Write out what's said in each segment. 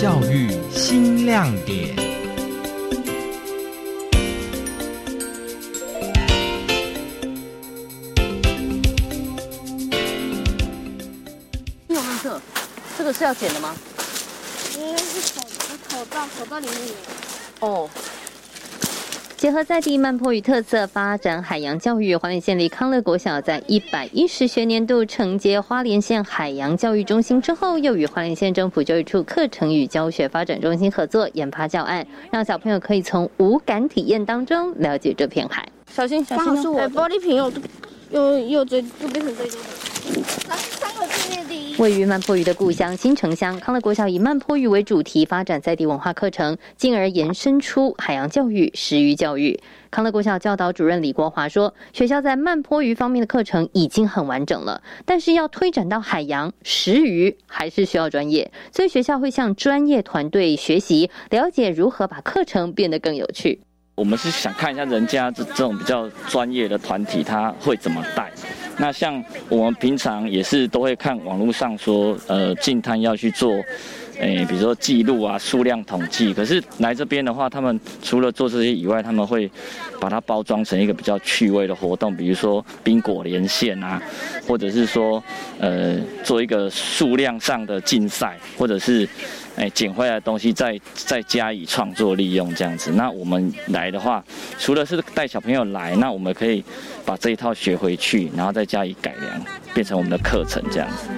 教育新亮点。你有没有这个是要剪的吗？应该是口口罩，口罩里面有。哦，结合在地慢坡与特色发展海洋教育，花莲县立康乐国小在一百一十学年度承接花莲县海洋教育中心之后，又与花莲县政府教育处课程与教学发展中心合作研发教案，让小朋友可以从无感体验当中了解这片海。小心小心哦！刚好是我玻璃瓶又又又最又变成最多的。那三个字面第一。位于慢坡鱼的故乡新城乡，康乐国小以慢坡鱼为主题发展在地文化课程，进而延伸出海洋教育、食鱼教育。康乐国小教导主任李国华说，学校在慢坡鱼方面的课程已经很完整了，但是要推展到海洋食鱼，还是需要专业，所以学校会向专业团队学习，了解如何把课程变得更有趣。我们是想看一下人家这这种比较专业的团体他会怎么带。那像我们平常也是都会看网络上说，呃，进摊要去做，诶，比如说记录啊、数量统计。可是来这边的话，他们除了做这些以外，他们会把它包装成一个比较趣味的活动，比如说冰果连线啊，或者是说，呃，做一个数量上的竞赛，或者是。哎，捡回来的东西再再加以创作利用这样子。那我们来的话，除了是带小朋友来，那我们可以把这一套学回去，然后再加以改良，变成我们的课程这样子。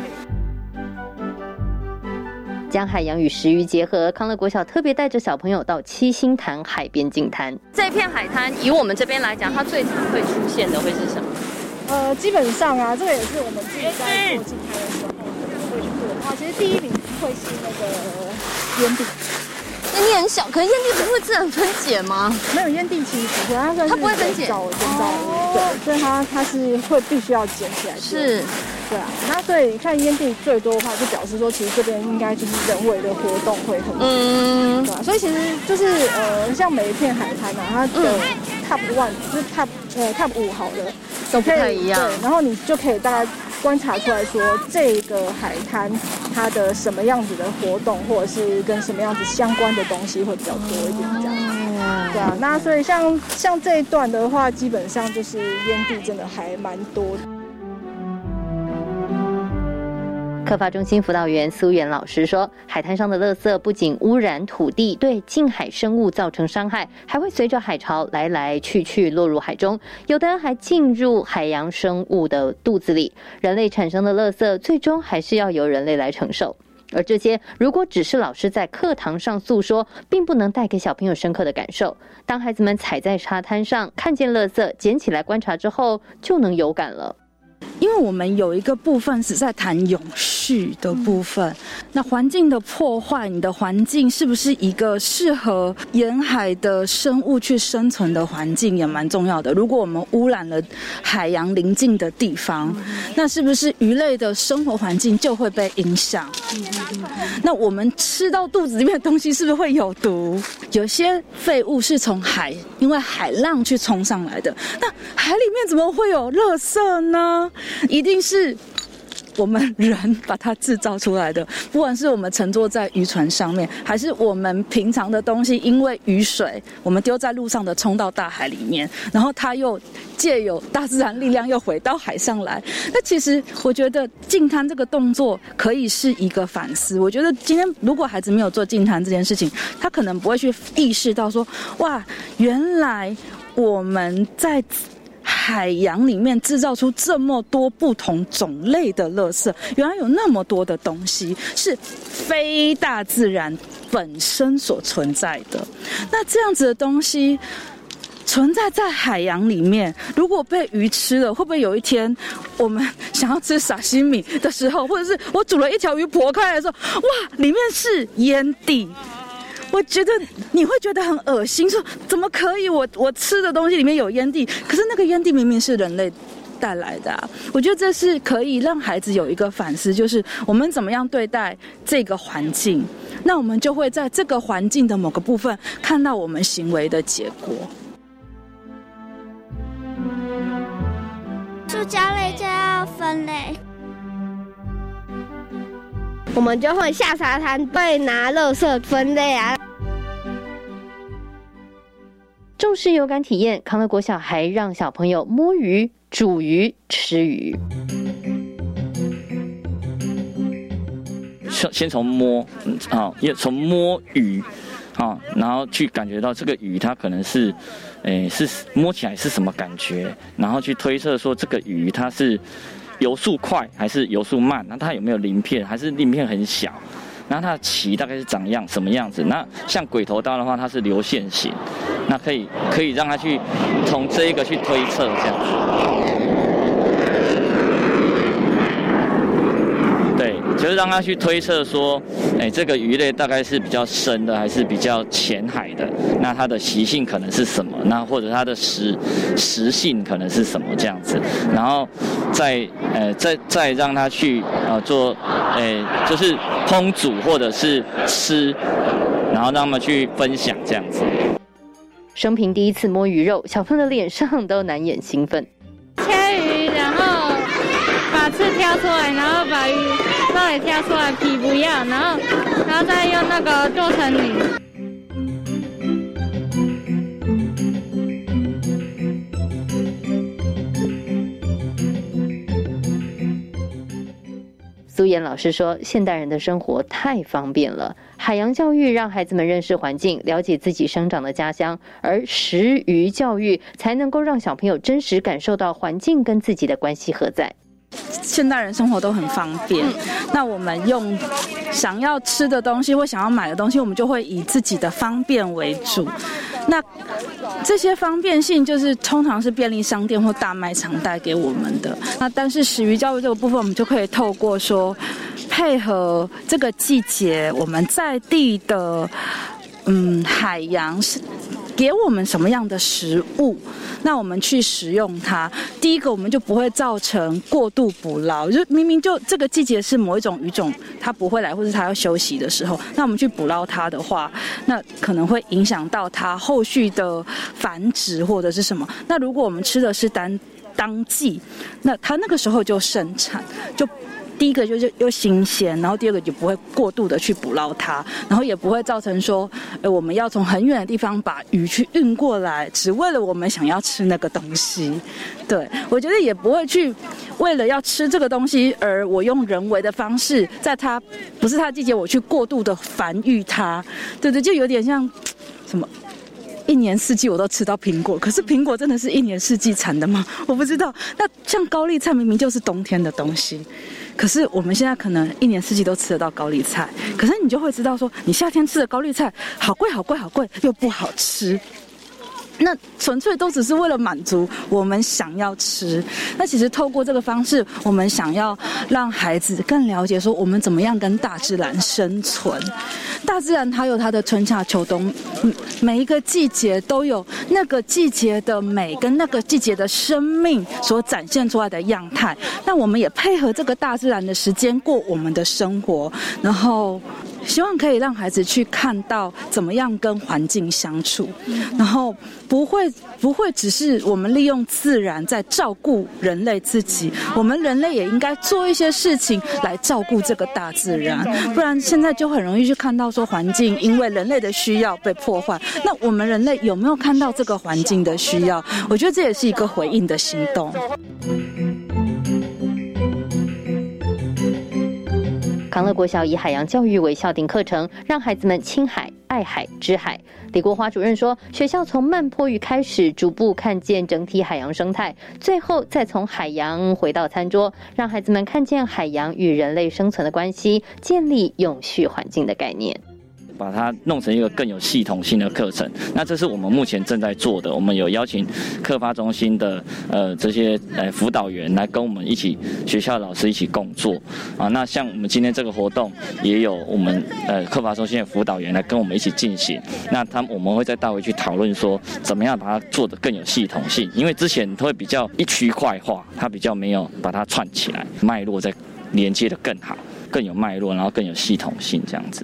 将海洋与食鱼结合，康乐国小特别带着小朋友到七星潭海边净滩。这片海滩以我们这边来讲，它最常会出现的会是什么？呃，基本上啊，这个也是我们自己在做净滩的时候会去做的话，其实第一名会是那个烟蒂。烟蒂很小，可是烟蒂不会自然分解吗？没有烟蒂其实不会，它是它不会分解造建造物，对，所以它它是会必须要捡起来。是，对啊，那所以看烟蒂最多的话，就表示说其实这边应该就是人为的活动会很多，嗯，对啊，所以其实就是呃，像每一片海滩啊，它的 top one 就是 top 呃 top 五好的，都不太一样。对，然后你就可以大概观察出来说这个海滩它的什么样子的活动，或者是跟什么样子相关的东西会比较多一点这样嗯。对啊，那所以像像这一段的话，基本上就是烟蒂真的还蛮多的。客发中心辅导员苏元老师说，海滩上的垃圾不仅污染土地，对近海生物造成伤害，还会随着海潮来来去去落入海中，有的还进入海洋生物的肚子里。人类产生的垃圾，最终还是要由人类来承受。而这些如果只是老师在课堂上诉说，并不能带给小朋友深刻的感受。当孩子们踩在沙滩上，看见垃圾，捡起来观察之后，就能有感了。因为我们有一个部分是在谈永续的部分，那环境的破坏，你的环境是不是一个适合沿海的生物去生存的环境，也蛮重要的。如果我们污染了海洋邻近的地方，那是不是鱼类的生活环境就会被影响？那我们吃到肚子里面的东西是不是会有毒？有些废物是从海，因为海浪去冲上来的，那海里面怎么会有垃圾呢？一定是我们人把它制造出来的，不管是我们乘坐在渔船上面，还是我们平常的东西，因为雨水我们丢在路上的冲到大海里面，然后它又借有大自然力量又回到海上来。那其实我觉得净滩这个动作可以是一个反思。我觉得今天如果孩子没有做净滩这件事情，他可能不会去意识到说，哇，原来我们在。海洋里面制造出这么多不同种类的垃圾，原来有那么多的东西是非大自然本身所存在的。那这样子的东西存在在海洋里面，如果被鱼吃了，会不会有一天我们 想要吃沙西米的时候，或者是我煮了一条鱼剖开来说，哇，里面是烟蒂。我觉得你会觉得很恶心，说怎么可以？我我吃的东西里面有烟蒂，可是那个烟蒂明明是人类带来的。啊我觉得这是可以让孩子有一个反思，就是我们怎么样对待这个环境，那我们就会在这个环境的某个部分看到我们行为的结果。塑胶类就要分类。我们就会下沙滩，会拿垃圾分类啊。重视有感体验，康乐国小还让小朋友摸鱼、煮鱼、吃鱼。先先从摸，啊，也从摸鱼，啊，然后去感觉到这个鱼它可能是，诶，是摸起来是什么感觉，然后去推测说这个鱼它是游速快还是游速慢，那它有没有鳞片，还是鳞片很小，那它的鳍大概是长样什么样子？那像鬼头刀的话，它是流线型，那可以可以让他去从这一个去推测这样子。对，就是让他去推测说，哎，这个鱼类大概是比较深的，还是比较浅海的？那它的习性可能是什么？那或者它的食食性可能是什么这样子？然后再呃再再让他去呃做，哎，就是烹煮或者是吃，然后让他们去分享这样子。生平第一次摸鱼肉，小朋友的脸上都难掩兴奋。切鱼，然后把刺挑出来，然后把鱼肉也挑出来，皮不要，然后然后再用那个做成泥。苏岩老师说：“现代人的生活太方便了，海洋教育让孩子们认识环境，了解自己生长的家乡；而食鱼教育才能够让小朋友真实感受到环境跟自己的关系何在。”现代人生活都很方便，那我们用想要吃的东西或想要买的东西，我们就会以自己的方便为主。那这些方便性就是通常是便利商店或大卖场带给我们的。那但是始于教育这个部分，我们就可以透过说配合这个季节我们在地的嗯海洋是。给我们什么样的食物，那我们去食用它。第一个，我们就不会造成过度捕捞，就明明就这个季节是某一种鱼种它不会来，或者它要休息的时候，那我们去捕捞它的话，那可能会影响到它后续的繁殖或者是什么。那如果我们吃的是当当季，那它那个时候就盛产就。第一个就是又新鲜，然后第二个就不会过度的去捕捞它，然后也不会造成说，呃，我们要从很远的地方把鱼去运过来，只为了我们想要吃那个东西。对我觉得也不会去为了要吃这个东西而我用人为的方式，在它不是它的季节，我去过度的繁育它。对对，就有点像什么。一年四季我都吃到苹果，可是苹果真的是一年四季产的吗？我不知道。那像高丽菜明明就是冬天的东西，可是我们现在可能一年四季都吃得到高丽菜，可是你就会知道说，你夏天吃的高丽菜好贵好贵好贵，又不好吃。那纯粹都只是为了满足我们想要吃。那其实透过这个方式，我们想要让孩子更了解说，我们怎么样跟大自然生存。大自然它有它的春夏秋冬，每一个季节都有那个季节的美跟那个季节的生命所展现出来的样态。那我们也配合这个大自然的时间过我们的生活，然后。希望可以让孩子去看到怎么样跟环境相处，然后不会不会只是我们利用自然在照顾人类自己，我们人类也应该做一些事情来照顾这个大自然，不然现在就很容易去看到说环境因为人类的需要被破坏。那我们人类有没有看到这个环境的需要？我觉得这也是一个回应的行动。长乐国小以海洋教育为校定课程，让孩子们亲海、爱海、知海。李国华主任说，学校从慢坡鱼开始，逐步看见整体海洋生态，最后再从海洋回到餐桌，让孩子们看见海洋与人类生存的关系，建立永续环境的概念。把它弄成一个更有系统性的课程，那这是我们目前正在做的。我们有邀请课发中心的呃这些呃辅导员来跟我们一起，学校老师一起共作啊。那像我们今天这个活动，也有我们呃课发中心的辅导员来跟我们一起进行。那他们我们会再带回去讨论说，怎么样把它做得更有系统性？因为之前会比较一区块化，它比较没有把它串起来，脉络再连接的更好，更有脉络，然后更有系统性这样子。